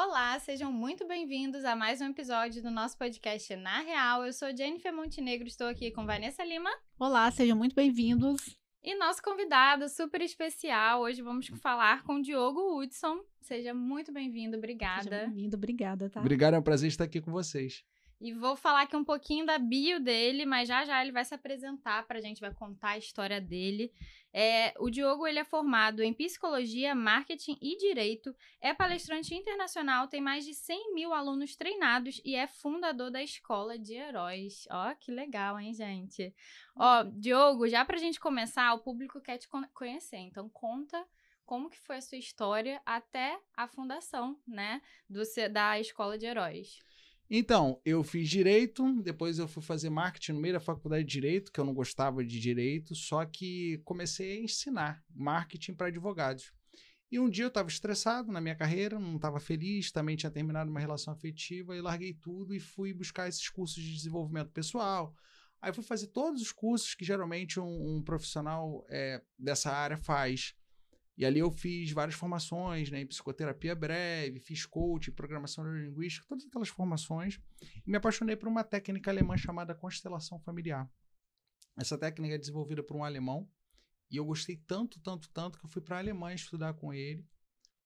Olá, sejam muito bem-vindos a mais um episódio do nosso podcast Na Real. Eu sou Jennifer Montenegro, estou aqui com Vanessa Lima. Olá, sejam muito bem-vindos. E nosso convidado super especial, hoje vamos falar com Diogo Hudson. Seja muito bem-vindo, obrigada. Seja bem-vindo, obrigada, tá? Obrigado, é um prazer estar aqui com vocês. E vou falar aqui um pouquinho da bio dele, mas já já ele vai se apresentar para a gente, vai contar a história dele. É, o Diogo ele é formado em Psicologia, Marketing e Direito, é palestrante internacional, tem mais de 100 mil alunos treinados e é fundador da Escola de Heróis. Ó, que legal, hein, gente? Ó, Diogo, já para a gente começar, o público quer te conhecer, então conta como que foi a sua história até a fundação, né, do, da Escola de Heróis. Então, eu fiz direito, depois eu fui fazer marketing no meio da faculdade de direito, que eu não gostava de direito, só que comecei a ensinar marketing para advogados. E um dia eu estava estressado na minha carreira, não estava feliz, também tinha terminado uma relação afetiva, e larguei tudo e fui buscar esses cursos de desenvolvimento pessoal. Aí fui fazer todos os cursos que geralmente um, um profissional é, dessa área faz. E ali eu fiz várias formações, né, em psicoterapia breve, fiz coaching, programação neurolinguística, todas aquelas formações. E me apaixonei por uma técnica alemã chamada constelação familiar. Essa técnica é desenvolvida por um alemão e eu gostei tanto, tanto, tanto que eu fui para a Alemanha estudar com ele.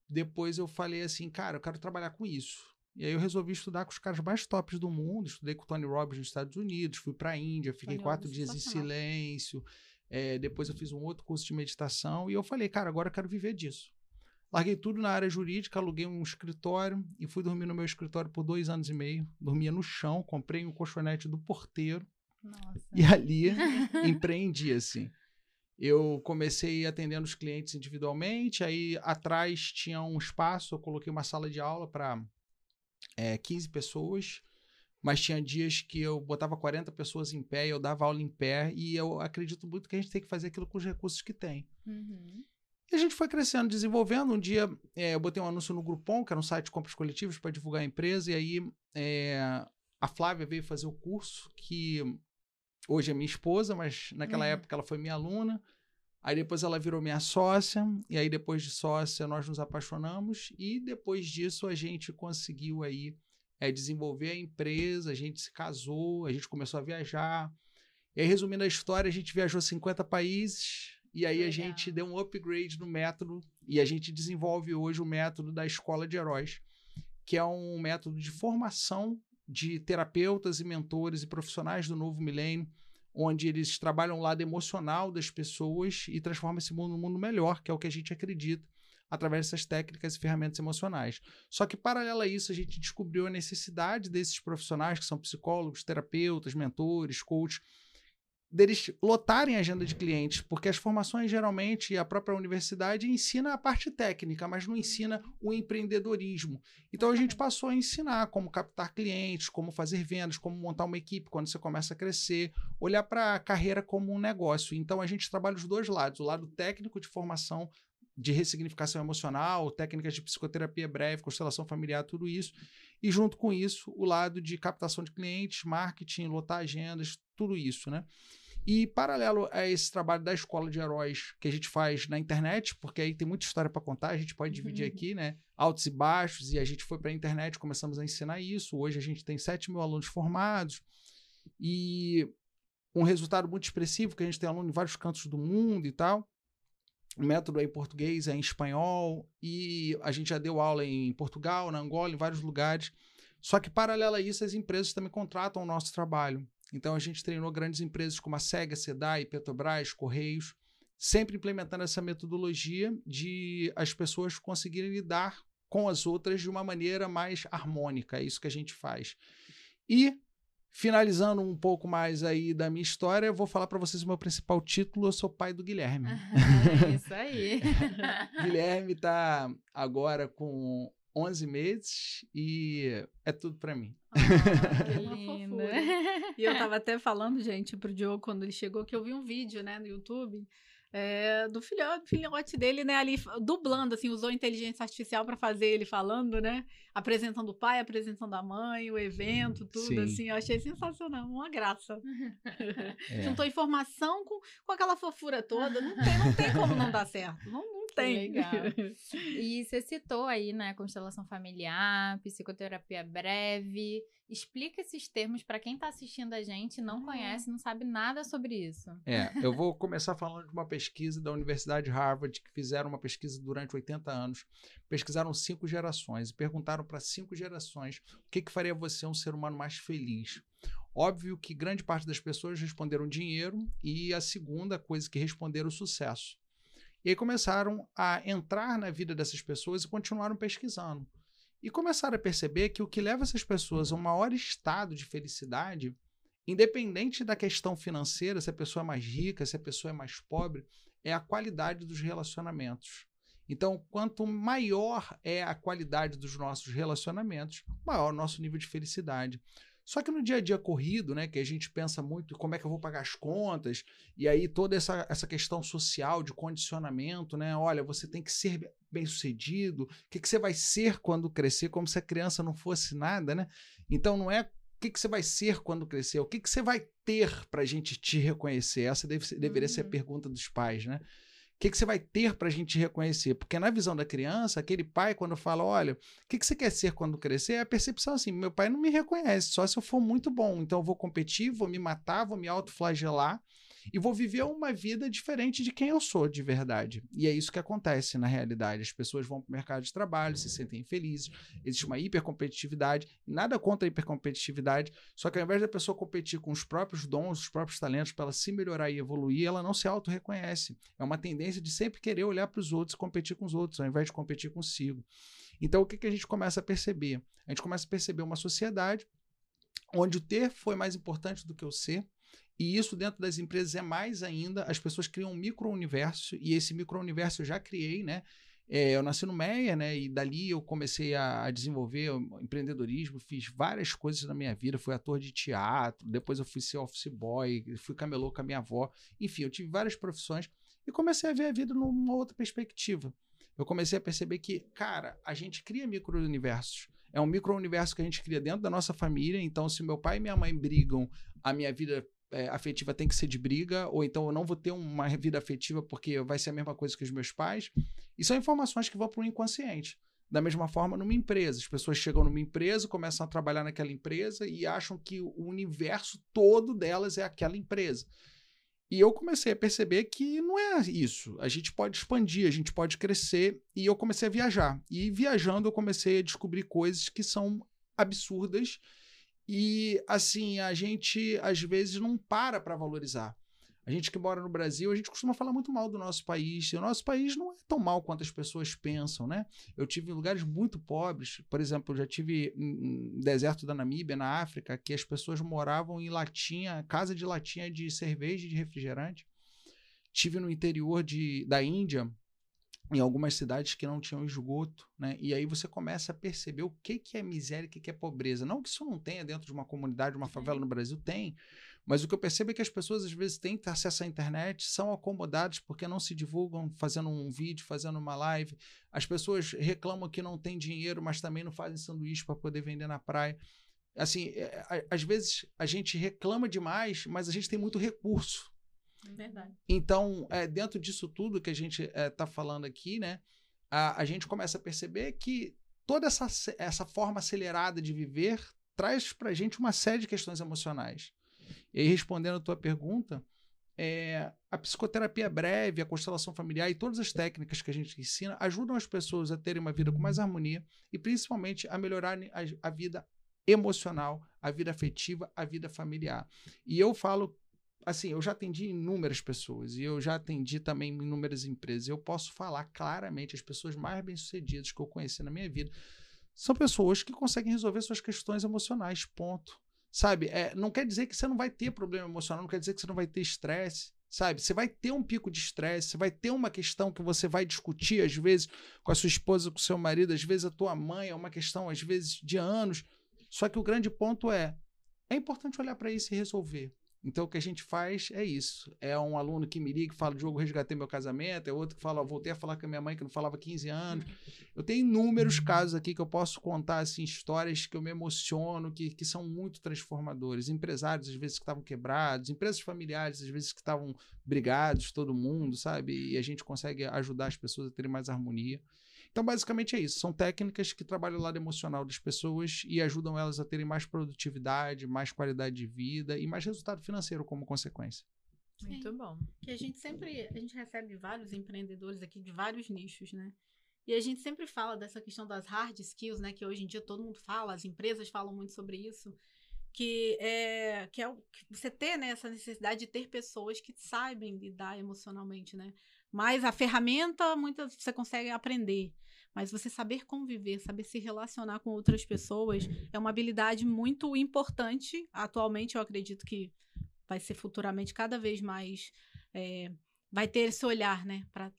Depois eu falei assim, cara, eu quero trabalhar com isso. E aí eu resolvi estudar com os caras mais tops do mundo. Estudei com o Tony Robbins nos Estados Unidos, fui para a Índia, fiquei Tony quatro Robbins dias em silêncio. É, depois eu fiz um outro curso de meditação e eu falei, cara, agora eu quero viver disso. Larguei tudo na área jurídica, aluguei um escritório e fui dormir no meu escritório por dois anos e meio. Dormia no chão, comprei um colchonete do porteiro Nossa. e ali empreendi, assim. Eu comecei atendendo os clientes individualmente, aí atrás tinha um espaço, eu coloquei uma sala de aula para é, 15 pessoas mas tinha dias que eu botava 40 pessoas em pé, eu dava aula em pé, e eu acredito muito que a gente tem que fazer aquilo com os recursos que tem. Uhum. E a gente foi crescendo, desenvolvendo. Um dia é, eu botei um anúncio no Groupon, que era um site de compras coletivas para divulgar a empresa, e aí é, a Flávia veio fazer o curso, que hoje é minha esposa, mas naquela uhum. época ela foi minha aluna. Aí depois ela virou minha sócia, e aí depois de sócia nós nos apaixonamos, e depois disso a gente conseguiu aí é, desenvolver a empresa, a gente se casou, a gente começou a viajar. E aí, resumindo a história, a gente viajou 50 países e aí Legal. a gente deu um upgrade no método e a gente desenvolve hoje o método da Escola de Heróis, que é um método de formação de terapeutas e mentores e profissionais do novo milênio, onde eles trabalham o lado emocional das pessoas e transformam esse mundo num mundo melhor, que é o que a gente acredita através dessas técnicas e ferramentas emocionais. Só que, paralelo a isso, a gente descobriu a necessidade desses profissionais, que são psicólogos, terapeutas, mentores, coaches, deles lotarem a agenda de clientes, porque as formações geralmente a própria universidade ensina a parte técnica, mas não ensina o empreendedorismo. Então a gente passou a ensinar como captar clientes, como fazer vendas, como montar uma equipe quando você começa a crescer, olhar para a carreira como um negócio. Então a gente trabalha os dois lados, o lado técnico de formação de ressignificação emocional, técnicas de psicoterapia breve, constelação familiar, tudo isso. E junto com isso, o lado de captação de clientes, marketing, lotar agendas, tudo isso, né? E paralelo a esse trabalho da escola de heróis que a gente faz na internet, porque aí tem muita história para contar, a gente pode dividir uhum. aqui, né? Altos e baixos, e a gente foi para a internet, começamos a ensinar isso. Hoje a gente tem 7 mil alunos formados e um resultado muito expressivo, que a gente tem aluno em vários cantos do mundo e tal. O método é em português, é em espanhol, e a gente já deu aula em Portugal, na Angola, em vários lugares. Só que, paralelo a isso, as empresas também contratam o nosso trabalho. Então, a gente treinou grandes empresas como a SEGA, SEDAI, Petrobras, Correios, sempre implementando essa metodologia de as pessoas conseguirem lidar com as outras de uma maneira mais harmônica. É isso que a gente faz. E Finalizando um pouco mais aí da minha história, eu vou falar para vocês o meu principal título. Eu sou pai do Guilherme. É isso aí. Guilherme está agora com 11 meses e é tudo para mim. Oh, que lindo. e eu tava até falando, gente, pro Diogo quando ele chegou que eu vi um vídeo, né, no YouTube é, do filhote, filhote dele, né, ali dublando, assim, usou inteligência artificial para fazer ele falando, né, apresentando o pai, apresentando a mãe, o evento, tudo, Sim. assim, eu achei sensacional, uma graça. É. Juntou informação com, com aquela fofura toda, não tem, não tem como não dar certo, não, não tem. Legal. E você citou aí, né, constelação familiar, psicoterapia breve. Explica esses termos para quem está assistindo a gente, não Ah. conhece, não sabe nada sobre isso. É, eu vou começar falando de uma pesquisa da Universidade de Harvard, que fizeram uma pesquisa durante 80 anos. Pesquisaram cinco gerações e perguntaram para cinco gerações o que, que faria você um ser humano mais feliz. Óbvio que grande parte das pessoas responderam dinheiro e a segunda coisa que responderam sucesso. E aí começaram a entrar na vida dessas pessoas e continuaram pesquisando. E começaram a perceber que o que leva essas pessoas a um maior estado de felicidade independente da questão financeira, se a pessoa é mais rica, se a pessoa é mais pobre, é a qualidade dos relacionamentos. Então, quanto maior é a qualidade dos nossos relacionamentos, maior o nosso nível de felicidade. Só que no dia a dia corrido, né, que a gente pensa muito como é que eu vou pagar as contas, e aí toda essa, essa questão social de condicionamento, né? Olha, você tem que ser bem sucedido, o que, que você vai ser quando crescer, como se a criança não fosse nada, né? Então não é o que, que você vai ser quando crescer, o que, que você vai ter para a gente te reconhecer? Essa deve ser- deveria ser a Uhum. pergunta dos pais, né? Que, que você vai ter para a gente te reconhecer? Porque na visão da criança, aquele pai, quando fala, olha, o que, que você quer ser quando crescer? É a percepção assim: meu pai não me reconhece, só se eu for muito bom. Então eu vou competir, vou me matar, vou me autoflagelar e vou viver uma vida diferente de quem eu sou de verdade. E é isso que acontece na realidade. As pessoas vão para o mercado de trabalho, se sentem infelizes, existe uma hipercompetitividade, nada contra a hipercompetitividade, só que ao invés da pessoa competir com os próprios dons, os próprios talentos para ela se melhorar e evoluir, ela não se auto-reconhece. É uma tendência de sempre querer olhar para os outros e competir com os outros, ao invés de competir consigo. Então, o que, que a gente começa a perceber? A gente começa a perceber uma sociedade onde o ter foi mais importante do que o ser, e isso dentro das empresas é mais ainda. As pessoas criam um micro-universo, e esse micro-universo eu já criei, né? É, eu nasci no Meia, né? E dali eu comecei a, a desenvolver empreendedorismo, fiz várias coisas na minha vida. Fui ator de teatro, depois eu fui ser office boy, fui camelô com a minha avó. Enfim, eu tive várias profissões e comecei a ver a vida numa outra perspectiva. Eu comecei a perceber que, cara, a gente cria micro-universos. É um micro-universo que a gente cria dentro da nossa família. Então, se meu pai e minha mãe brigam, a minha vida é, afetiva tem que ser de briga, ou então eu não vou ter uma vida afetiva porque vai ser a mesma coisa que os meus pais. E são informações que vão para o inconsciente. Da mesma forma, numa empresa. As pessoas chegam numa empresa, começam a trabalhar naquela empresa e acham que o universo todo delas é aquela empresa. E eu comecei a perceber que não é isso. A gente pode expandir, a gente pode crescer. E eu comecei a viajar. E viajando, eu comecei a descobrir coisas que são absurdas e assim, a gente às vezes não para para valorizar. A gente que mora no Brasil, a gente costuma falar muito mal do nosso país. E o nosso país não é tão mal quanto as pessoas pensam, né? Eu tive em lugares muito pobres, por exemplo, eu já tive no deserto da Namíbia, na África, que as pessoas moravam em latinha, casa de latinha de cerveja e de refrigerante. Tive no interior de, da Índia, em algumas cidades que não tinham esgoto, né? E aí você começa a perceber o que, que é miséria e o que, que é pobreza. Não que isso não tenha dentro de uma comunidade, uma favela no Brasil, tem. Mas o que eu percebo é que as pessoas, às vezes, têm acesso à internet, são acomodadas porque não se divulgam fazendo um vídeo, fazendo uma live. As pessoas reclamam que não tem dinheiro, mas também não fazem sanduíche para poder vender na praia. Assim, é, a- às vezes a gente reclama demais, mas a gente tem muito recurso. Verdade. Então, é, dentro disso tudo que a gente está falando aqui, né, a, a gente começa a perceber que toda essa, essa forma acelerada de viver traz para a gente uma série de questões emocionais. E aí, respondendo a tua pergunta, é, a psicoterapia breve, a constelação familiar e todas as técnicas que a gente ensina ajudam as pessoas a terem uma vida com mais harmonia e principalmente a melhorarem a, a vida emocional, a vida afetiva, a vida familiar. E eu falo assim, eu já atendi inúmeras pessoas e eu já atendi também inúmeras empresas. Eu posso falar claramente, as pessoas mais bem-sucedidas que eu conheci na minha vida são pessoas que conseguem resolver suas questões emocionais, ponto. Sabe? É, não quer dizer que você não vai ter problema emocional, não quer dizer que você não vai ter estresse. Sabe? Você vai ter um pico de estresse, você vai ter uma questão que você vai discutir, às vezes, com a sua esposa, com o seu marido, às vezes a tua mãe, é uma questão, às vezes, de anos. Só que o grande ponto é: é importante olhar para isso e resolver. Então, o que a gente faz é isso. É um aluno que me liga, que fala, Diogo, resgatei meu casamento. É outro que fala, voltei a falar com a minha mãe, que não falava há 15 anos. Eu tenho inúmeros casos aqui que eu posso contar, assim, histórias que eu me emociono, que, que são muito transformadores. Empresários, às vezes, que estavam quebrados. Empresas familiares, às vezes, que estavam brigados, todo mundo, sabe? E a gente consegue ajudar as pessoas a terem mais harmonia. Então, basicamente é isso. São técnicas que trabalham o lado emocional das pessoas e ajudam elas a terem mais produtividade, mais qualidade de vida e mais resultado financeiro como consequência. Muito Sim. bom. Que a gente sempre, a gente recebe vários empreendedores aqui de vários nichos, né? E a gente sempre fala dessa questão das hard skills, né? Que hoje em dia todo mundo fala, as empresas falam muito sobre isso. Que é, que é o, que você ter né, essa necessidade de ter pessoas que sabem lidar emocionalmente, né? Mas a ferramenta, muitas você consegue aprender. Mas você saber conviver, saber se relacionar com outras pessoas é uma habilidade muito importante. Atualmente, eu acredito que vai ser futuramente cada vez mais. É, vai ter esse olhar, né? Para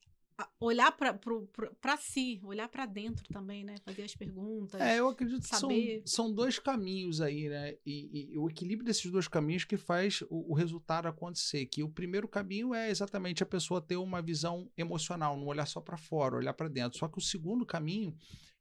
olhar para si, olhar para dentro também, né? Fazer as perguntas. É, eu acredito saber... que são, são dois caminhos aí, né? E, e, o equilíbrio desses dois caminhos que faz o, o, resultado acontecer. Que o primeiro caminho é exatamente a pessoa ter uma visão emocional, não olhar só para fora, olhar para dentro. Só que o segundo caminho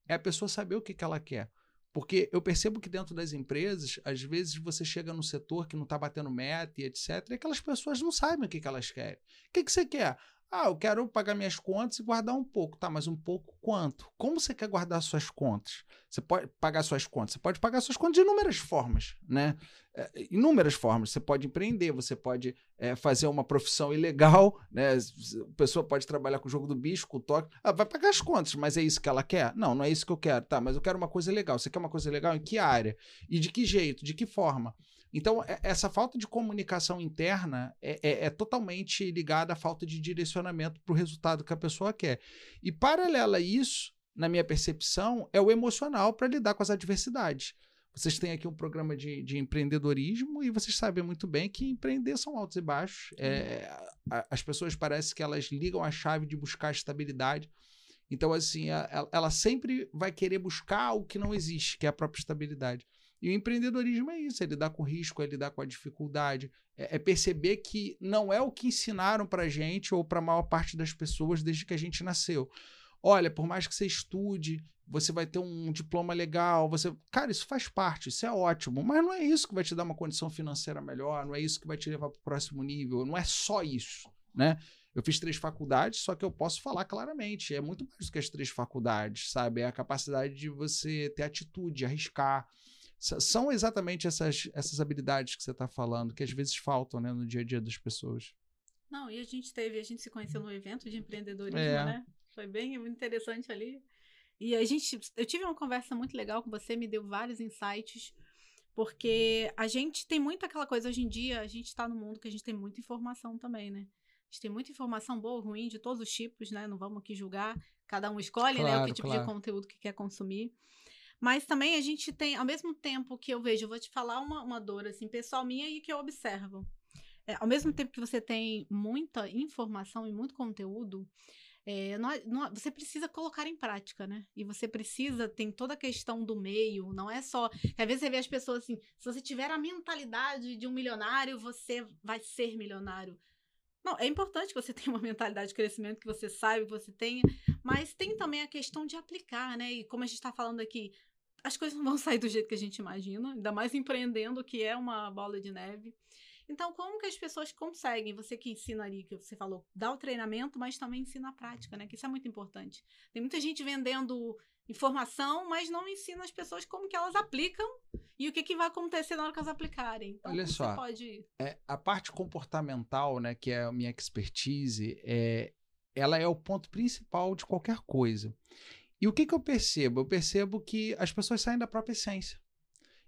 é a pessoa saber o que, que ela quer. Porque eu percebo que dentro das empresas, às vezes você chega num setor que não está batendo meta e etc., e aquelas pessoas não sabem o que, que elas querem. O que, que você quer? Ah, eu quero pagar minhas contas e guardar um pouco. Tá, mas um pouco quanto? Como você quer guardar suas contas? Você pode pagar suas contas? Você pode pagar suas contas de inúmeras formas, né? É, inúmeras formas. Você pode empreender, você pode é, fazer uma profissão ilegal, né? A pessoa pode trabalhar com o jogo do bicho, com o toque. Ah, vai pagar as contas, mas é isso que ela quer? Não, não é isso que eu quero. Tá, mas eu quero uma coisa legal. Você quer uma coisa legal? Em que área? E de que jeito? De que forma? Então, é, essa falta de comunicação interna é, é, é totalmente ligada à falta de direcionamento para o resultado que a pessoa quer. E, paralela a isso, na minha percepção, é o emocional para lidar com as adversidades. Vocês têm aqui um programa de, de, empreendedorismo e vocês sabem muito bem que empreender são altos e baixos. É, as pessoas parecem que elas ligam a chave de buscar estabilidade. Então, assim, a, ela sempre vai querer buscar o que não existe, que é a própria estabilidade. E o empreendedorismo é isso, é lidar com risco, é lidar com a dificuldade, é, é perceber que não é o que ensinaram para gente ou para a maior parte das pessoas desde que a gente nasceu. Olha, por mais que você estude, você vai ter um diploma legal, você, cara, isso faz parte, isso é ótimo, mas não é isso que vai te dar uma condição financeira melhor, não é isso que vai te levar para o próximo nível, não é só isso, né? Eu fiz três faculdades, só que eu posso falar claramente, é muito mais do que as três faculdades, sabe? É a capacidade de você ter atitude, arriscar, são exatamente essas, essas habilidades que você está falando, que às vezes faltam né, no dia a dia das pessoas. Não, e a gente teve, a gente se conheceu no evento de empreendedorismo, é. né? Foi bem interessante ali. E a gente, eu tive uma conversa muito legal com você, me deu vários insights, porque a gente tem muito aquela coisa hoje em dia, a gente está no mundo que a gente tem muita informação também, né? A gente tem muita informação boa, ruim, de todos os tipos, né? Não vamos aqui julgar, cada um escolhe, claro, né, o que tipo claro. de conteúdo que quer consumir. Mas também a gente tem, ao mesmo tempo que eu vejo, eu vou te falar uma, uma dor, assim, pessoal minha e que eu observo. É, ao mesmo tempo que você tem muita informação e muito conteúdo, é, não, não, você precisa colocar em prática, né? E você precisa, tem toda a questão do meio, não é só. Às vezes você vê as pessoas assim, se você tiver a mentalidade de um milionário, você vai ser milionário. Não, é importante que você tenha uma mentalidade de crescimento, que você saiba, que você tenha, mas tem também a questão de aplicar, né? E como a gente está falando aqui, as coisas não vão sair do jeito que a gente imagina, ainda mais empreendendo, que é uma bola de neve. Então, como que as pessoas conseguem? Você que ensina ali, que você falou, dá o treinamento, mas também ensina a prática, né? Que isso é muito importante. Tem muita gente vendendo informação, mas não ensina as pessoas como que elas aplicam e o que, que vai acontecer na hora que elas aplicarem. Então, Olha só, pode... é, a parte comportamental, né, que é a minha expertise, é, ela é o ponto principal de qualquer coisa. E o que, que eu percebo? Eu percebo que as pessoas saem da própria essência.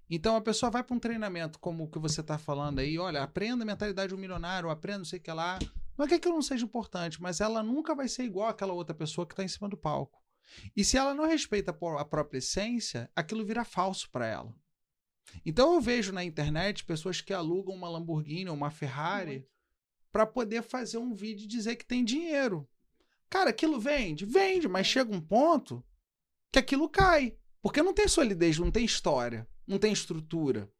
Então a pessoa vai para um treinamento como o que você está falando aí, olha, aprenda a mentalidade do milionário, aprenda não sei o que lá. Não é que aquilo não seja importante, mas ela nunca vai ser igual àquela outra pessoa que está em cima do palco. E se ela não respeita a própria essência, aquilo vira falso para ela. Então eu vejo na internet pessoas que alugam uma Lamborghini ou uma Ferrari para poder fazer um vídeo e dizer que tem dinheiro. Cara, aquilo vende? Vende, mas chega um ponto que aquilo cai. Porque não tem solidez, não tem história, não tem estrutura.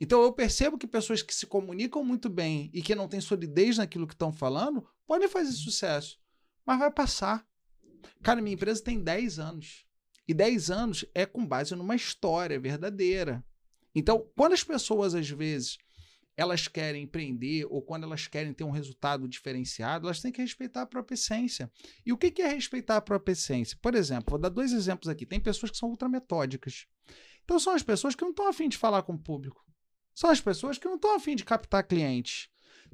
Então eu percebo que pessoas que se comunicam muito bem e que não têm solidez naquilo que estão falando podem fazer sucesso, mas vai passar. Cara, minha empresa tem 10 anos. E 10 anos é com base numa história verdadeira. Então, quando as pessoas às vezes elas querem empreender ou quando elas querem ter um resultado diferenciado, elas têm que respeitar a própria essência. E o que é respeitar a própria essência? Por exemplo, vou dar dois exemplos aqui. Tem pessoas que são ultrametódicas. Então são as pessoas que não estão afim de falar com o público. São as pessoas que não estão afim de captar clientes.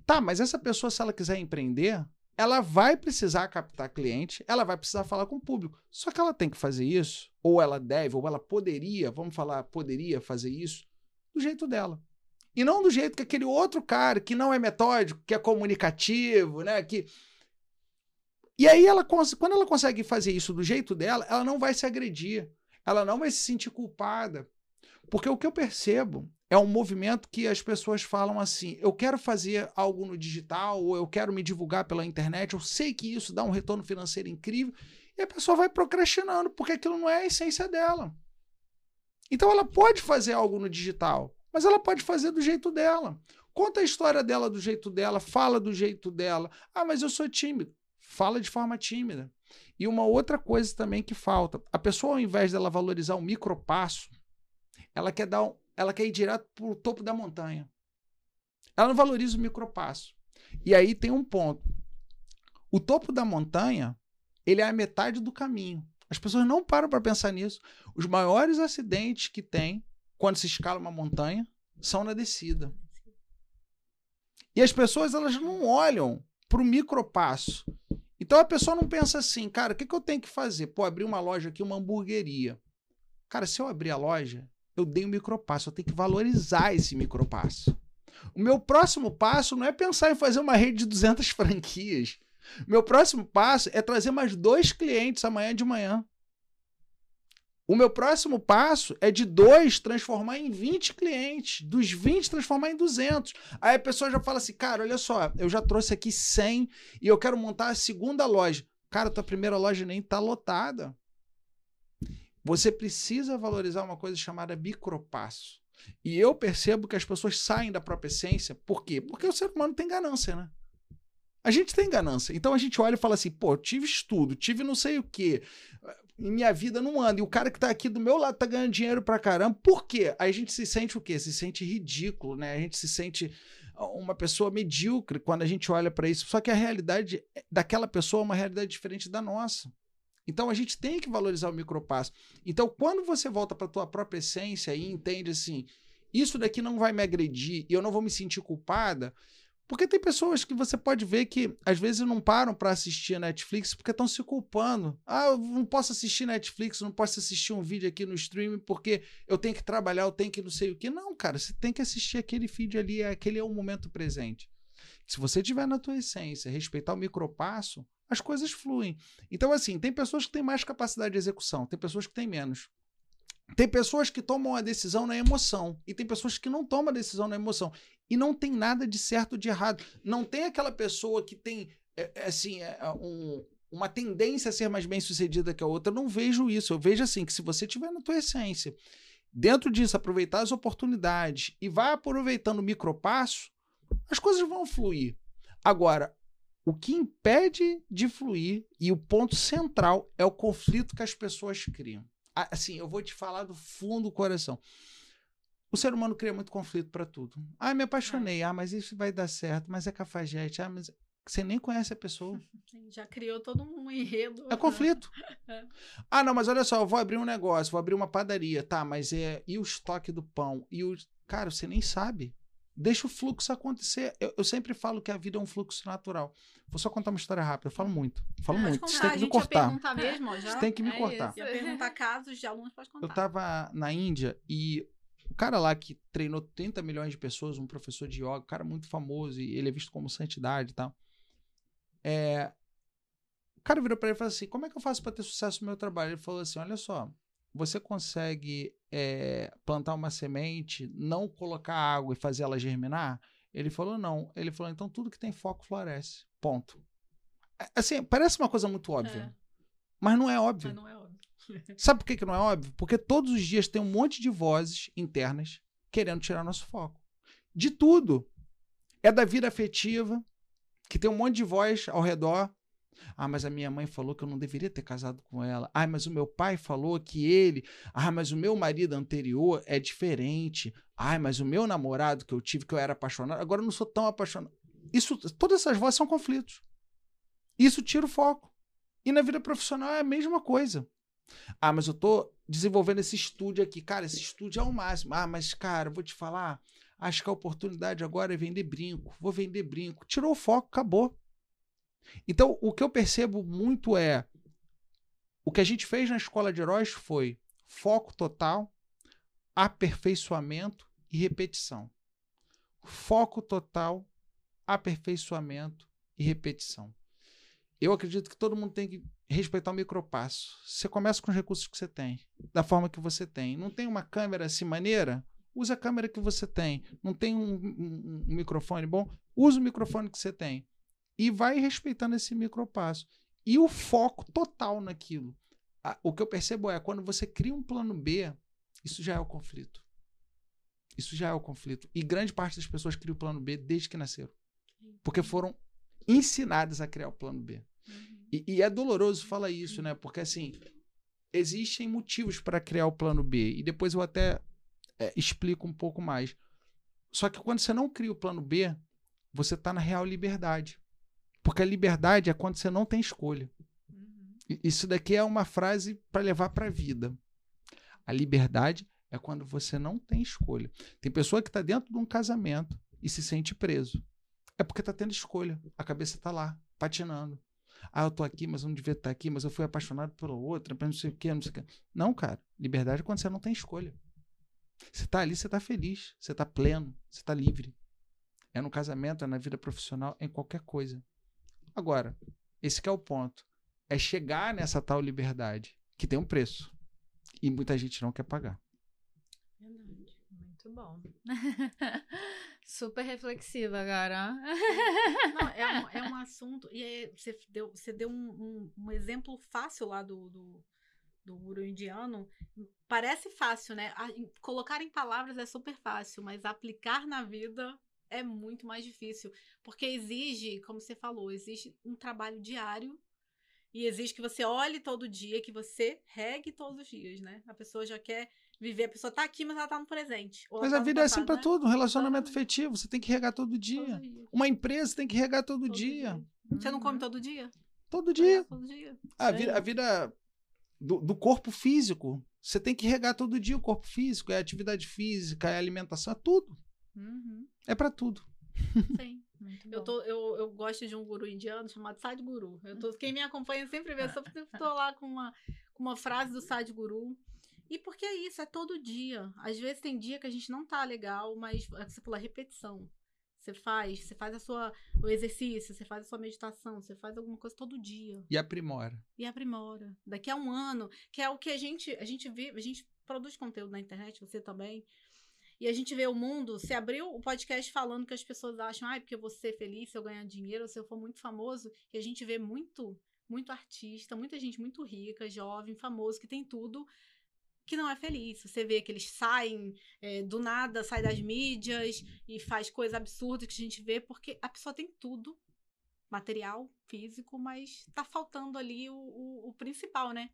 Tá, mas essa pessoa, se ela quiser empreender, ela vai precisar captar cliente, ela vai precisar falar com o público. Só que ela tem que fazer isso, ou ela deve, ou ela poderia, vamos falar, poderia fazer isso, do jeito dela. E não do jeito que aquele outro cara que não é metódico, que é comunicativo, né? Que... E aí, ela, quando ela consegue fazer isso do jeito dela, ela não vai se agredir. Ela não vai se sentir culpada. Porque o que eu percebo é um movimento que as pessoas falam assim: eu quero fazer algo no digital, ou eu quero me divulgar pela internet, eu sei que isso dá um retorno financeiro incrível, e a pessoa vai procrastinando, porque aquilo não é a essência dela. Então ela pode fazer algo no digital, mas ela pode fazer do jeito dela. Conta a história dela do jeito dela, fala do jeito dela. Ah, mas eu sou tímido. Fala de forma tímida. E uma outra coisa também que falta: a pessoa, ao invés dela valorizar o micropasso, ela quer dar um, ela quer ir direto para o topo da montanha. Ela não valoriza o micropasso. E aí tem um ponto. O topo da montanha, ele é a metade do caminho. As pessoas não param para pensar nisso. Os maiores acidentes que tem quando se escala uma montanha, são na descida. E as pessoas elas não olham para o micropasso. Então a pessoa não pensa assim, cara, o que, que eu tenho que fazer? Pô, abrir uma loja aqui, uma hamburgueria. Cara, se eu abrir a loja, eu dei um micropasso, eu tenho que valorizar esse micropasso. O meu próximo passo não é pensar em fazer uma rede de 200 franquias. Meu próximo passo é trazer mais dois clientes amanhã de manhã. O meu próximo passo é de dois transformar em 20 clientes, dos 20 transformar em 200. Aí a pessoa já fala assim: cara, olha só, eu já trouxe aqui 100 e eu quero montar a segunda loja. Cara, tua primeira loja nem está lotada. Você precisa valorizar uma coisa chamada micropasso. E eu percebo que as pessoas saem da própria essência. Por quê? Porque o ser humano tem ganância, né? A gente tem ganância. Então a gente olha e fala assim: pô, tive estudo, tive não sei o quê e minha vida não anda. E o cara que tá aqui do meu lado tá ganhando dinheiro pra caramba. Por quê? Aí a gente se sente o quê? Se sente ridículo, né? A gente se sente uma pessoa medíocre quando a gente olha para isso. Só que a realidade daquela pessoa é uma realidade diferente da nossa. Então a gente tem que valorizar o micropasso. Então quando você volta para tua própria essência e entende assim, isso daqui não vai me agredir e eu não vou me sentir culpada, porque tem pessoas que você pode ver que às vezes não param para assistir a Netflix porque estão se culpando. Ah, eu não posso assistir Netflix, não posso assistir um vídeo aqui no streaming porque eu tenho que trabalhar, eu tenho que não sei o que. Não, cara, você tem que assistir aquele vídeo ali, aquele é o momento presente. Se você tiver na tua essência, respeitar o micropasso, as coisas fluem. Então, assim, tem pessoas que têm mais capacidade de execução, tem pessoas que têm menos. Tem pessoas que tomam a decisão na emoção e tem pessoas que não tomam a decisão na emoção. E não tem nada de certo de errado. Não tem aquela pessoa que tem, é, é assim, é, é, um, uma tendência a ser mais bem sucedida que a outra. Eu não vejo isso. Eu vejo assim que se você tiver na tua essência, dentro disso, aproveitar as oportunidades e vai aproveitando o micropasso, as coisas vão fluir. Agora, o que impede de fluir e o ponto central é o conflito que as pessoas criam. Assim, eu vou te falar do fundo do coração. O ser humano cria muito conflito para tudo. Ah, me apaixonei. É. Ah, mas isso vai dar certo. Mas é cafajete. Ah, mas você nem conhece a pessoa. Já criou todo um enredo. É conflito. é. Ah, não, mas olha só, eu vou abrir um negócio, vou abrir uma padaria. Tá, mas é. E o estoque do pão? E o. Cara, você nem sabe. Deixa o fluxo acontecer. Eu, eu, sempre falo que a vida é um fluxo natural. Vou só contar uma história rápida. Eu falo muito. Eu falo muito. Você tem que me cortar. Mesmo, já? Você tem que me é cortar. Isso. Ia perguntar casos de alunos, pode contar. Eu tava na Índia e o cara lá que treinou 30 milhões de pessoas, um professor de yoga, um cara muito famoso, e ele é visto como santidade e tal. É, o cara virou para ele e falou assim: Como é que eu faço para ter sucesso no meu trabalho? Ele falou assim: Olha só, você consegue é, plantar uma semente, não colocar água e fazer ela germinar? Ele falou: Não. Ele falou: Então tudo que tem foco floresce. Ponto. É, assim, parece uma coisa muito óbvia. É. Mas não é óbvio. Mas não é óbvio. Sabe por que, que não é óbvio? Porque todos os dias tem um monte de vozes internas querendo tirar nosso foco. De tudo. É da vida afetiva, que tem um monte de voz ao redor. Ah, mas a minha mãe falou que eu não deveria ter casado com ela. Ah, mas o meu pai falou que ele. Ah, mas o meu marido anterior é diferente. Ah, mas o meu namorado que eu tive, que eu era apaixonado, agora eu não sou tão apaixonado. Isso, todas essas vozes são conflitos. Isso tira o foco. E na vida profissional é a mesma coisa. Ah, mas eu tô desenvolvendo esse estúdio aqui. Cara, esse estúdio é o máximo. Ah, mas, cara, vou te falar. Acho que a oportunidade agora é vender brinco. Vou vender brinco. Tirou o foco, acabou. Então, o que eu percebo muito é. O que a gente fez na escola de heróis foi foco total, aperfeiçoamento e repetição. Foco total, aperfeiçoamento e repetição. Eu acredito que todo mundo tem que respeitar o micropasso. Você começa com os recursos que você tem, da forma que você tem. Não tem uma câmera assim maneira? Usa a câmera que você tem. Não tem um, um, um microfone bom? Usa o microfone que você tem. E vai respeitando esse micropasso. E o foco total naquilo. O que eu percebo é quando você cria um plano B, isso já é o conflito. Isso já é o conflito. E grande parte das pessoas cria o plano B desde que nasceram. Porque foram ensinadas a criar o plano B. Uhum. E, e, é doloroso falar isso, né? Porque assim, existem motivos para criar o plano B. E depois eu até é, explico um pouco mais. Só que quando você não cria o plano B, você está na real liberdade. Porque a liberdade é quando você não tem escolha. Uhum. Isso daqui é uma frase para levar para a vida. A liberdade é quando você não tem escolha. Tem pessoa que está dentro de um casamento e se sente preso. É porque está tendo escolha. A cabeça está lá, patinando. Ah, eu tô aqui, mas eu não devia estar aqui, mas eu fui apaixonado pela outra, não sei o quê, não sei o quê. Não, cara. Liberdade é quando você não tem escolha. Você está ali, você está feliz, você está pleno, você está livre. É no casamento, é na vida profissional, é em qualquer coisa. Agora, esse é o ponto. É chegar nessa tal liberdade, que tem um preço. E muita gente não quer pagar. Verdade. Muito bom. Super reflexiva agora. Não, é, um, é um assunto. E é, você deu, você deu um, um, um, exemplo fácil lá do, do, do guru indiano. Parece fácil, né? A, colocar em palavras é super fácil, mas aplicar na vida é muito mais difícil. Porque exige, como você falou, exige um trabalho diário e exige que você olhe todo dia, que você regue todos os dias, né? A pessoa já quer viver, a pessoa tá aqui, mas ela tá no presente. Mas a tá vida é assim para né? tudo, um relacionamento afetivo, você tem que regar todo dia. todo dia. Uma empresa tem que regar todo, todo dia. dia. Você não come uhum. todo dia? Todo dia. É, todo dia. A, vida, a vida do, do, corpo físico, você tem que regar todo dia o corpo físico, é atividade física, é alimentação, é tudo. Uhum. É para tudo. Sim. eu, tô, eu, eu gosto de um guru indiano chamado Sadhguru. Eu tô, quem me acompanha sempre vê, eu sempre tô lá com uma, com uma frase do Sadhguru. E porque é isso, é todo dia. Às vezes tem dia que a gente não tá legal, mas é você falou repetição. Você faz, você faz a sua, o exercício, você faz a sua meditação, você faz alguma coisa todo dia. E aprimora. E aprimora. Daqui a um ano, que é o que a gente, a gente vê, a gente produz conteúdo na internet, você também. E a gente vê o mundo, se abriu o podcast falando que as pessoas acham, ah, porque eu vou ser feliz se eu ganhar dinheiro, se eu for muito famoso, e a gente vê muito, muito artista, muita gente muito rica, jovem, famoso, que tem tudo, que não é feliz. Você vê que eles saem é, do nada, sai das mídias e faz coisas absurdas que a gente vê, porque a pessoa tem tudo, material, físico, mas tá faltando ali o, o, o principal, né?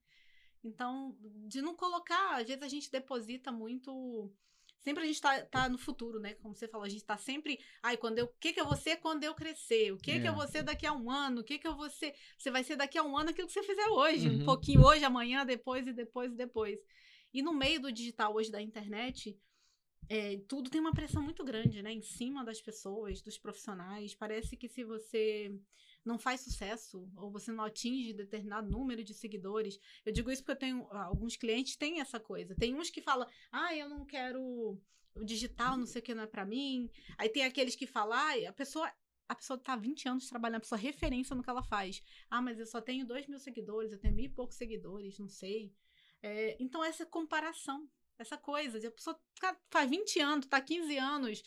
Então, de não colocar, às vezes a gente deposita muito Sempre a gente tá, tá no futuro, né? Como você falou, a gente tá sempre. Ai, quando eu. O que, que eu vou ser quando eu crescer? O que, é. que eu vou ser daqui a um ano? O que, que eu vou ser? Você vai ser daqui a um ano aquilo que você fizer hoje. Uhum. Um pouquinho hoje, amanhã, depois e depois e depois. E no meio do digital hoje da internet, é, tudo tem uma pressão muito grande, né? Em cima das pessoas, dos profissionais. Parece que se você não faz sucesso ou você não atinge determinado número de seguidores. Eu digo isso porque eu tenho alguns clientes têm essa coisa. Tem uns que falam: "Ah, eu não quero o digital, não sei o que não é para mim". Aí tem aqueles que falam: ah, a pessoa a pessoa tá 20 anos trabalhando, a pessoa referência no que ela faz. Ah, mas eu só tenho 2 mil seguidores, eu tenho mil e poucos seguidores, não sei. É, então, essa comparação, essa coisa, de a pessoa faz 20 anos, tá 15 anos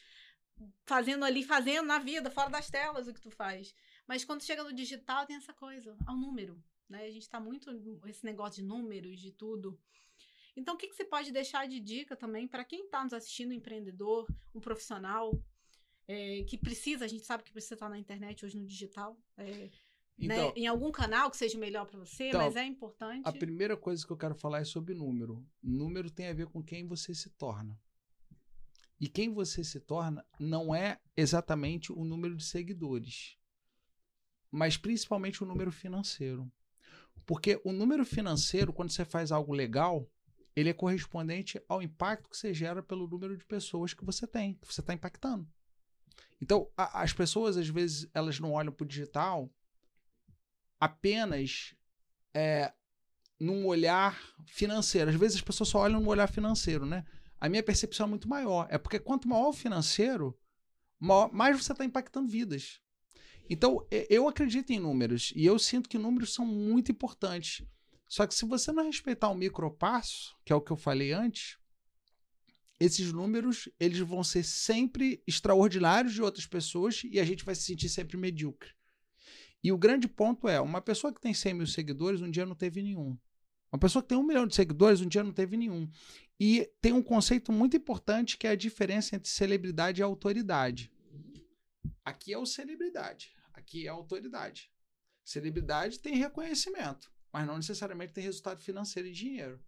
fazendo ali, fazendo na vida, fora das telas o que tu faz. Mas quando chega no digital, tem essa coisa, ao número. Né? A gente está muito esse negócio de números, de tudo. Então, o que, que você pode deixar de dica também para quem está nos assistindo, um empreendedor, um profissional é, que precisa, a gente sabe que precisa estar na internet hoje no digital, é, então, né? em algum canal que seja melhor para você, então, mas é importante. A primeira coisa que eu quero falar é sobre número. Número tem a ver com quem você se torna. E quem você se torna não é exatamente o número de seguidores, mas principalmente o número financeiro. Porque o número financeiro, quando você faz algo legal, ele é correspondente ao impacto que você gera pelo número de pessoas que você tem, que você está impactando. Então, a, as pessoas, às vezes, elas não olham para o digital apenas é, num olhar financeiro. Às vezes as pessoas só olham no olhar financeiro, né? A minha percepção é muito maior. É porque quanto maior o financeiro, maior, mais você está impactando vidas. Então, eu acredito em números e eu sinto que números são muito importantes. Só que se você não respeitar o micropasso, que é o que eu falei antes, esses números eles vão ser sempre extraordinários de outras pessoas e a gente vai se sentir sempre medíocre. E o grande ponto é, uma pessoa que tem 100 mil seguidores, um dia não teve nenhum. Uma pessoa que tem um milhão de seguidores, um dia não teve nenhum. E tem um conceito muito importante que é a diferença entre celebridade e autoridade. Aqui é o celebridade, aqui é a autoridade. Celebridade tem reconhecimento, mas não necessariamente tem resultado financeiro e dinheiro.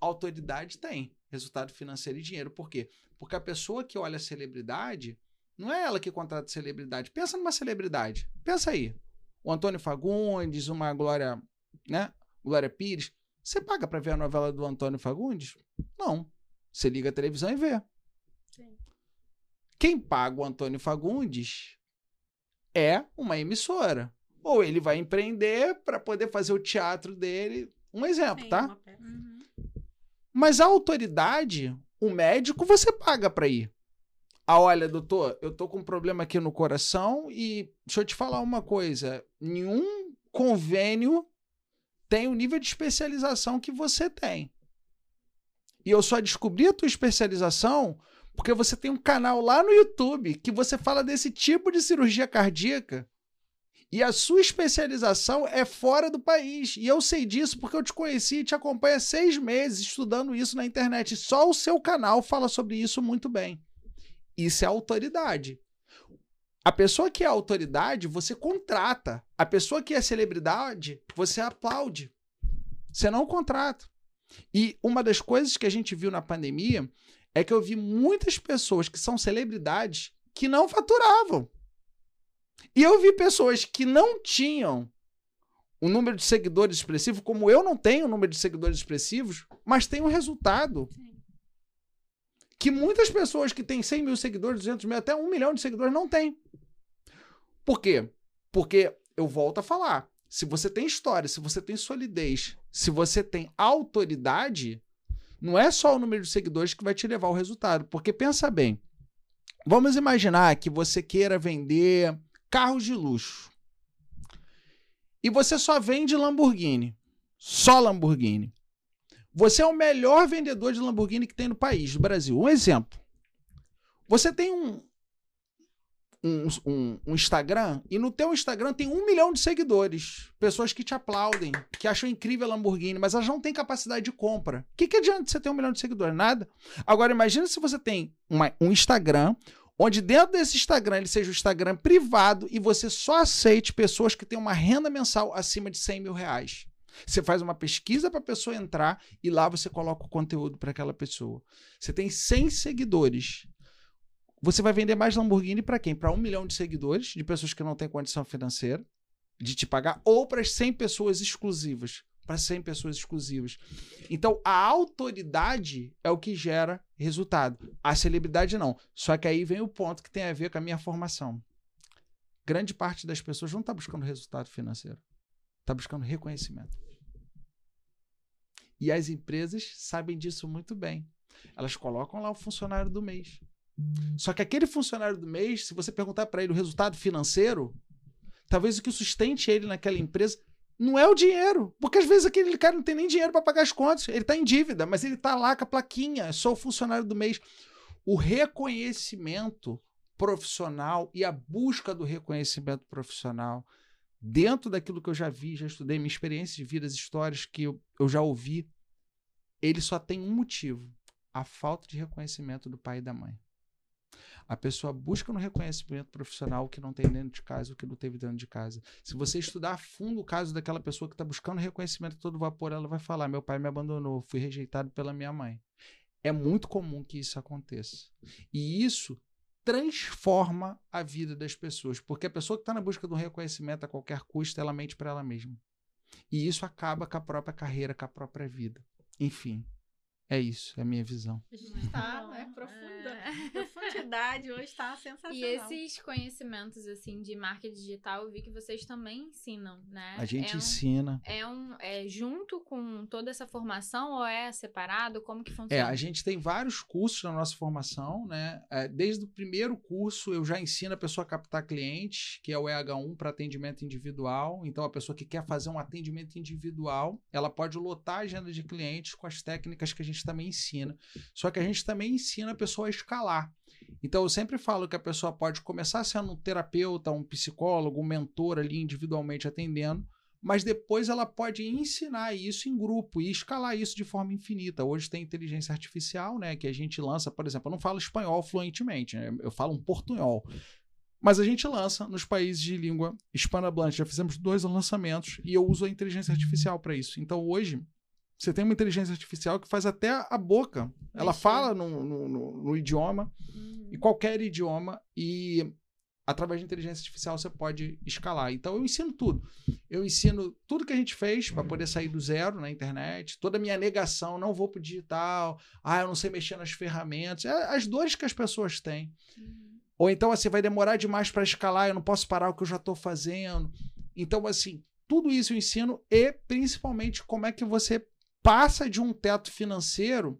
Autoridade tem resultado financeiro e dinheiro. Por quê? Porque a pessoa que olha a celebridade, não é ela que contrata celebridade. Pensa numa celebridade. Pensa aí. O Antônio Fagundes, uma Glória, né? Glória Pires. Você paga para ver a novela do Antônio Fagundes? Não. Você liga a televisão e vê. Sim. Quem paga o Antônio Fagundes é uma emissora. Ou ele vai empreender para poder fazer o teatro dele. Um exemplo, Sim, tá? Uhum. Mas a autoridade, o médico, você paga para ir. Ah, olha, doutor, eu tô com um problema aqui no coração e deixa eu te falar uma coisa: nenhum convênio tem o nível de especialização que você tem. E eu só descobri a tua especialização porque você tem um canal lá no YouTube que você fala desse tipo de cirurgia cardíaca. E a sua especialização é fora do país. E eu sei disso porque eu te conheci e te acompanho há seis meses estudando isso na internet. Só o seu canal fala sobre isso muito bem. Isso é autoridade. A pessoa que é autoridade, você contrata. A pessoa que é celebridade, você aplaude. Você não contrata. E uma das coisas que a gente viu na pandemia é que eu vi muitas pessoas que são celebridades que não faturavam. E eu vi pessoas que não tinham um número de seguidores expressivo, como eu não tenho um número de seguidores expressivos, mas tem um resultado. Sim. Que muitas pessoas que têm 100 mil seguidores, 200 mil, até um milhão de seguidores não têm. Por quê? Porque eu volto a falar. Se você tem história, se você tem solidez, se você tem autoridade, não é só o número de seguidores que vai te levar ao resultado. Porque pensa bem, vamos imaginar que você queira vender carros de luxo. E você só vende Lamborghini. Só Lamborghini. Você é o melhor vendedor de Lamborghini que tem no país, no Brasil. Um exemplo. Você tem um, um, um, um, Instagram e no teu Instagram tem um milhão de seguidores. Pessoas que te aplaudem, que acham incrível a Lamborghini, mas elas não têm capacidade de compra. O que, que adianta você ter um milhão de seguidores? Nada. Agora, imagina se você tem uma, um Instagram onde dentro desse Instagram ele seja um Instagram privado e você só aceite pessoas que têm uma renda mensal acima de 100 mil reais. Você faz uma pesquisa para a pessoa entrar e lá você coloca o conteúdo para aquela pessoa. Você tem 100 seguidores. Você vai vender mais Lamborghini para quem? Para um milhão de seguidores, de pessoas que não têm condição financeira de te pagar, ou para as 100 pessoas exclusivas para 100 pessoas exclusivas. Então, a autoridade é o que gera resultado. A celebridade não. Só que aí vem o ponto que tem a ver com a minha formação. Grande parte das pessoas não está buscando resultado financeiro. Está buscando reconhecimento. E as empresas sabem disso muito bem. Elas colocam lá o funcionário do mês. Só que aquele funcionário do mês, se você perguntar para ele o resultado financeiro, talvez o que sustente ele naquela empresa não é o dinheiro. Porque às vezes aquele cara não tem nem dinheiro para pagar as contas. Ele está em dívida, mas ele está lá com a plaquinha. Sou o funcionário do mês. O reconhecimento profissional e a busca do reconhecimento profissional dentro daquilo que eu já vi, já estudei, minha experiência de vida, as histórias que eu, eu já ouvi, ele só tem um motivo: a falta de reconhecimento do pai e da mãe. A pessoa busca no reconhecimento profissional o que não tem dentro de casa, o que não teve dentro de casa. Se você estudar a fundo o caso daquela pessoa que está buscando reconhecimento todo vapor, ela vai falar: meu pai me abandonou, fui rejeitado pela minha mãe. É muito comum que isso aconteça. E isso transforma a vida das pessoas, porque a pessoa que está na busca do reconhecimento a qualquer custo, ela mente para ela mesma. E isso acaba com a própria carreira, com a própria vida. Enfim, é isso, é a minha visão. Está, né? Profunda. É. Profundidade hoje está sensacional. E esses conhecimentos, assim, de marketing digital, eu vi que vocês também ensinam, né? A gente é um, ensina. É, um, é junto com toda essa formação ou é separado? Como que funciona? É, a gente tem vários cursos na nossa formação, né? É, desde o primeiro curso, eu já ensino a pessoa a captar clientes, que é o EH1 para atendimento individual. Então, a pessoa que quer fazer um atendimento individual, ela pode lotar a agenda de clientes com as técnicas que a gente gente também ensina. Só que a gente também ensina a pessoa a escalar. Então, eu sempre falo que a pessoa pode começar sendo um terapeuta, um psicólogo, um mentor ali individualmente atendendo, mas depois ela pode ensinar isso em grupo e escalar isso de forma infinita. Hoje tem inteligência artificial, né, que a gente lança, por exemplo, eu não falo espanhol fluentemente, né, eu falo um portunhol. Mas a gente lança nos países de língua hispanohablante. Já fizemos dois lançamentos e eu uso a inteligência artificial para isso. Então hoje você tem uma inteligência artificial que faz até a boca. Ela fala no, no, no, no idioma, uhum. e qualquer idioma, e através de inteligência artificial você pode escalar. Então eu ensino tudo. Eu ensino tudo que a gente fez para poder sair do zero na internet, toda a minha negação, não vou pro digital, ah, eu não sei mexer nas ferramentas, é as dores que as pessoas têm. Uhum. Ou então assim, vai demorar demais para escalar, eu não posso parar o que eu já estou fazendo. Então assim, tudo isso eu ensino e principalmente como é que você passa de um teto financeiro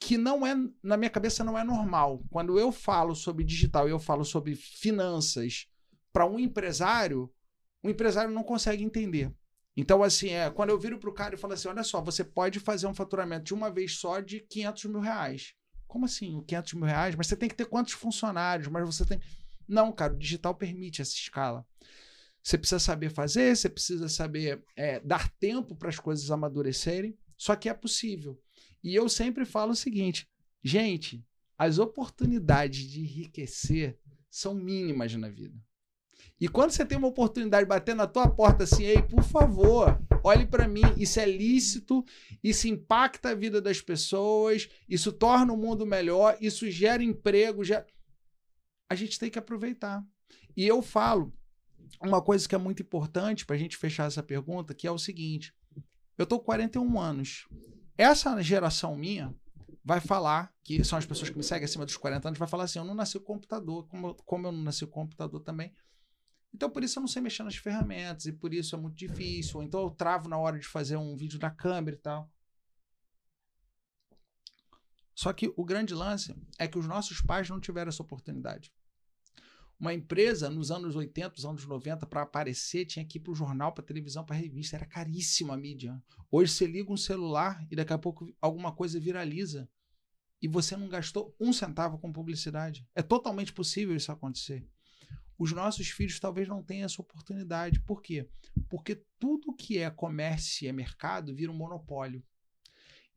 que não é, na minha cabeça, não é normal. Quando eu falo sobre digital e eu falo sobre finanças para um empresário, o empresário não consegue entender. Então, assim, é, quando eu viro para o cara e falo assim: olha só, você pode fazer um faturamento de uma vez só de 500 mil reais. Como assim, 500 mil reais? Mas você tem que ter quantos funcionários? Mas você tem. Não, cara, o digital permite essa escala. Você precisa saber fazer, você precisa saber é, dar tempo para as coisas amadurecerem, só que é possível. E eu sempre falo o seguinte, gente, as oportunidades de enriquecer são mínimas na vida. E quando você tem uma oportunidade de bater na tua porta assim, ei, por favor, olhe para mim, isso é lícito, isso impacta a vida das pessoas, isso torna o mundo melhor, isso gera emprego, gera... a gente tem que aproveitar. E eu falo, uma coisa que é muito importante para a gente fechar essa pergunta, que é o seguinte: eu estou com 41 anos. Essa geração minha vai falar, que são as pessoas que me seguem acima dos 40 anos, vai falar assim: eu não nasci com computador, como, como eu não nasci com computador também. Então, por isso eu não sei mexer nas ferramentas, e por isso é muito difícil. Ou então eu travo na hora de fazer um vídeo na câmera e tal. Só que o grande lance é que os nossos pais não tiveram essa oportunidade. Uma empresa, nos anos 80, nos anos 90, para aparecer, tinha que ir para o jornal, para televisão, para revista. Era caríssima a mídia. Hoje você liga um celular e daqui a pouco alguma coisa viraliza. E você não gastou um centavo com publicidade. É totalmente possível isso acontecer. Os nossos filhos talvez não tenham essa oportunidade. Por quê? Porque tudo que é comércio e é mercado vira um monopólio.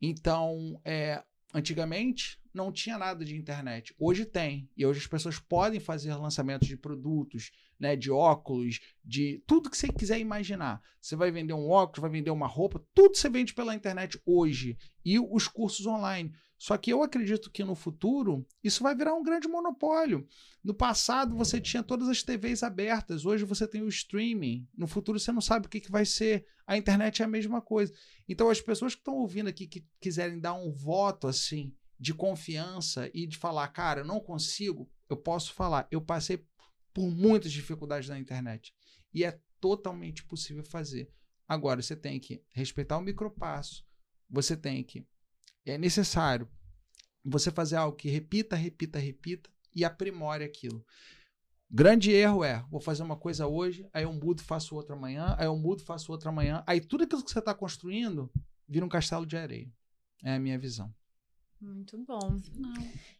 Então, é, Antigamente não tinha nada de internet. Hoje tem. E hoje as pessoas podem fazer lançamentos de produtos, né, de óculos, de tudo que você quiser imaginar. Você vai vender um óculos, vai vender uma roupa, tudo você vende pela internet hoje. E os cursos online. Só que eu acredito que no futuro isso vai virar um grande monopólio. No passado você tinha todas as TVs abertas, hoje você tem o streaming. No futuro você não sabe o que, que vai ser. A internet é a mesma coisa. Então as pessoas que estão ouvindo aqui que quiserem dar um voto assim de confiança e de falar, cara, eu não consigo, eu posso falar, eu passei por muitas dificuldades na internet e é totalmente possível fazer. Agora você tem que respeitar o micropasso, você tem que é necessário você fazer algo que repita, repita, repita e aprimore aquilo. Grande erro é, vou fazer uma coisa hoje, aí eu mudo e faço outra amanhã, aí eu mudo e faço outra amanhã. Aí tudo aquilo que você está construindo vira um castelo de areia. É a minha visão. Muito bom.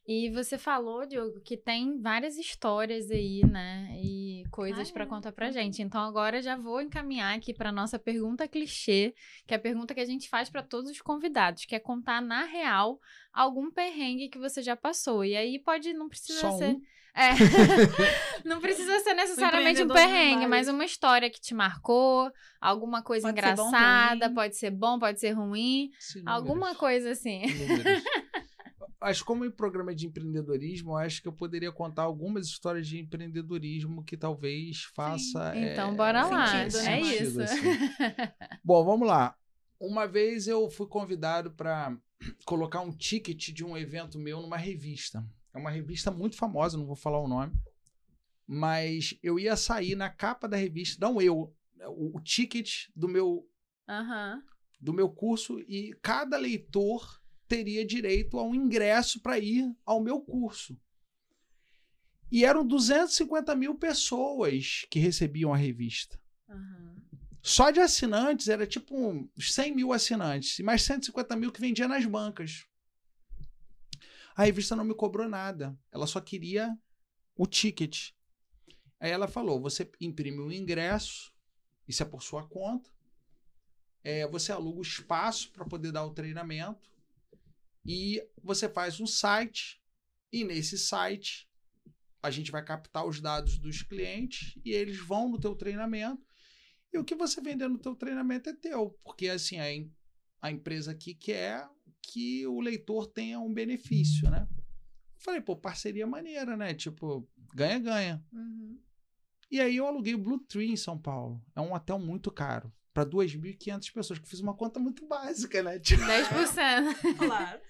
E você falou, Diogo, que tem várias histórias aí, né? E e coisas para contar pra gente. Então agora já vou encaminhar aqui para nossa pergunta clichê, que é a pergunta que a gente faz para todos os convidados, que é contar na real algum perrengue que você já passou. E aí pode não precisa Só ser um? é. não precisa ser necessariamente um perrengue, mas uma história que te marcou, alguma coisa Pode ser bom, engraçada, pode ser bom, pode ser ruim, Esse alguma coisa assim. Que como em programa de empreendedorismo, eu acho que eu poderia contar algumas histórias de empreendedorismo que talvez faça. Então, é, bora lá. sentido, né? é sentido, isso. assim. Bom, vamos lá. Uma vez eu fui convidado para colocar um ticket de um evento meu numa revista. É uma revista muito famosa, não vou falar o nome. Mas eu ia sair na capa da revista, não eu, o, o ticket do meu do meu curso e cada leitor teria direito a um ingresso para ir ao meu curso. E eram 250 mil pessoas que recebiam a revista. Aham. Só de assinantes era tipo uns 100 mil assinantes e mais 150 mil que vendia nas bancas. A revista não me cobrou nada. Ela só queria o ticket. Aí ela falou: você imprime o ingresso, isso é por sua conta. É, você aluga o espaço para poder dar o treinamento. E você faz um site. E nesse site a gente vai captar os dados dos clientes e eles vão no teu treinamento. E o que você vender no teu treinamento é teu, porque assim a, em- a empresa aqui quer que o leitor tenha um benefício, né? Eu falei, pô, parceria maneira, né? Tipo, ganha-ganha. Uhum. E aí eu aluguei o Blue Tree em São Paulo. É um hotel muito caro. Para 2.500 pessoas, que eu fiz uma conta muito básica, né? Tipo, 10%. Claro.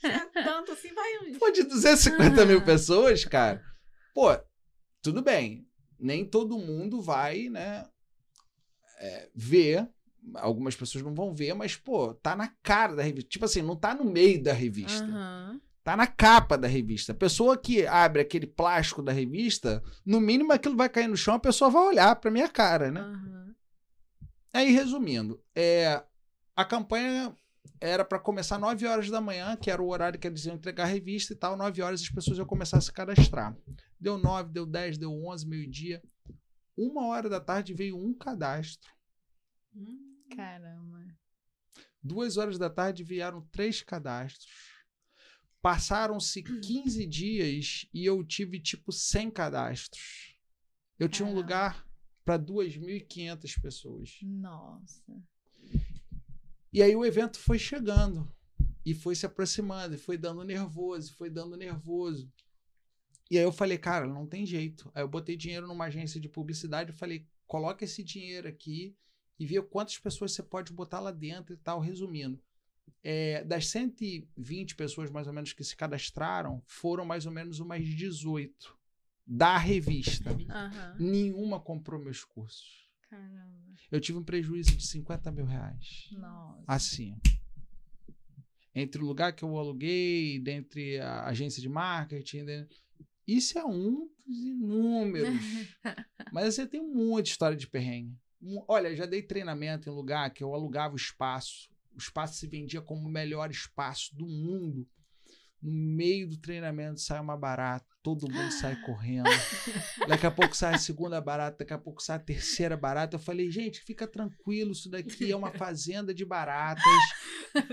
Se é tanto assim, vai pô, de 250 mil Ah. pessoas, cara. Pô, tudo bem. Nem todo mundo vai, né? é, ver. Algumas pessoas não vão ver, mas, pô, tá na cara da revista. Tipo assim, não tá no meio da revista. Aham. Tá na capa da revista. A pessoa que abre aquele plástico da revista, no mínimo aquilo vai cair no chão, a pessoa vai olhar pra minha cara, né? Aham. Aí, resumindo, é, a campanha era para começar 9 horas da manhã, que era o horário que eles iam entregar a revista e tal. 9 horas as pessoas iam começar a se cadastrar. Deu 9, deu 10, deu 11, meio-dia. Uma hora da tarde veio um cadastro. Hum, Caramba. Duas horas da tarde vieram três cadastros. Passaram-se 15 dias e eu tive tipo 100 cadastros. Eu tinha um Caramba. lugar para 2.500 pessoas. Nossa. E aí o evento foi chegando e foi se aproximando, e foi dando nervoso, foi dando nervoso. E aí eu falei, cara, não tem jeito. Aí eu botei dinheiro numa agência de publicidade e falei, coloca esse dinheiro aqui e vê quantas pessoas você pode botar lá dentro e tal. Resumindo, é, das 120 pessoas mais ou menos que se cadastraram, foram mais ou menos umas 18 da revista. Aham. Nenhuma comprou meus cursos. Caramba. Eu tive um prejuízo de 50 mil reais. Nossa. Assim. Entre o lugar que eu aluguei, dentre a agência de marketing. Isso é um dos inúmeros. Mas você tem um monte de história de perrengue. Olha, já dei treinamento em lugar que eu alugava o espaço. O espaço se vendia como o melhor espaço do mundo. No meio do treinamento sai uma barata, todo mundo sai correndo. Daqui a pouco sai a segunda barata, daqui a pouco sai a terceira barata. Eu falei, gente, fica tranquilo, isso daqui é uma fazenda de baratas.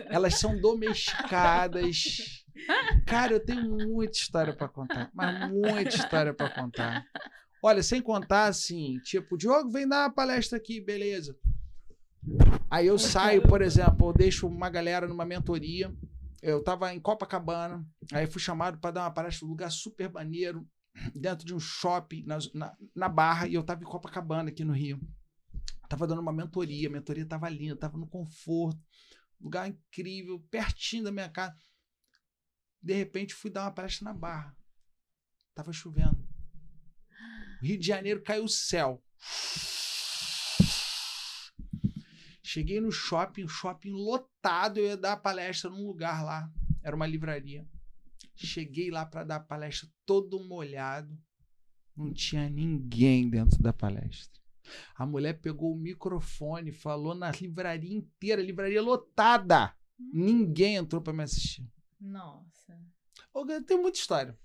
Elas são domesticadas. Cara, eu tenho muita história pra contar, mas muita história pra contar. Olha, sem contar assim, tipo, Diogo, vem dar uma palestra aqui, beleza. Aí eu saio, por exemplo, eu deixo uma galera numa mentoria. Eu tava em Copacabana, aí fui chamado para dar uma palestra num lugar super maneiro, dentro de um shopping na, na, na Barra, e eu tava em Copacabana, aqui no Rio. Tava dando uma mentoria, a mentoria tava linda, tava no conforto, lugar incrível, pertinho da minha casa. De repente fui dar uma palestra na Barra. Tava chovendo. Rio de Janeiro caiu o céu. Cheguei no shopping, shopping lotado, eu ia dar palestra num lugar lá. Era uma livraria. Cheguei lá para dar palestra todo molhado. Não tinha ninguém dentro da palestra. A mulher pegou o microfone, falou na livraria inteira, livraria lotada. Ninguém entrou para me assistir. Nossa. Tem muita história.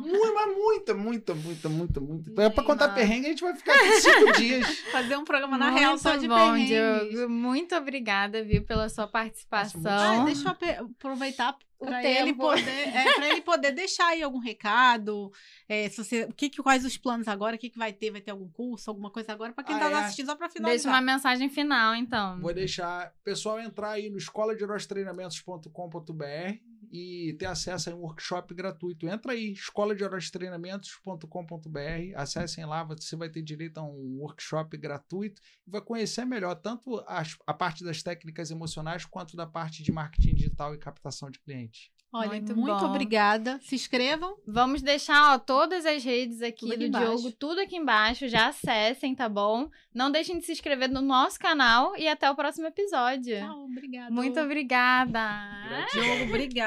Muito, mas muita, muita, muita, muita, muita. É pra contar perrengue, a gente vai ficar aqui cinco dias. Fazer um programa na Muito real só de bom, perrengues. Diogo. Muito obrigada, viu, pela sua participação. Ah, deixa eu aproveitar O para ele tempo. poder, é, para ele poder deixar aí algum recado, é, se você, o que, que quais os planos agora, o que, que vai ter, vai ter algum curso, alguma coisa agora para quem Ah, tá é. assistindo só para Deixa finalizar. uma mensagem final, então. Vou deixar pessoal entrar aí no escola de treinamentos.com.br e ter acesso a um workshop gratuito. Entra aí, escola de treinamentos.com.br, acessem lá, você vai ter direito a um workshop gratuito e vai conhecer melhor tanto as- a parte das técnicas emocionais quanto da parte de marketing digital e captação de clientes. Olha, Muito muito, obrigada. Se inscrevam. Vamos deixar ó, todas as redes aqui Tudo aqui do embaixo. Diogo, tudo aqui embaixo. Já acessem, tá bom? Não deixem de se inscrever no nosso canal e até o próximo episódio. Tchau, obrigada. Muito obrigada. Diogo, obrigada.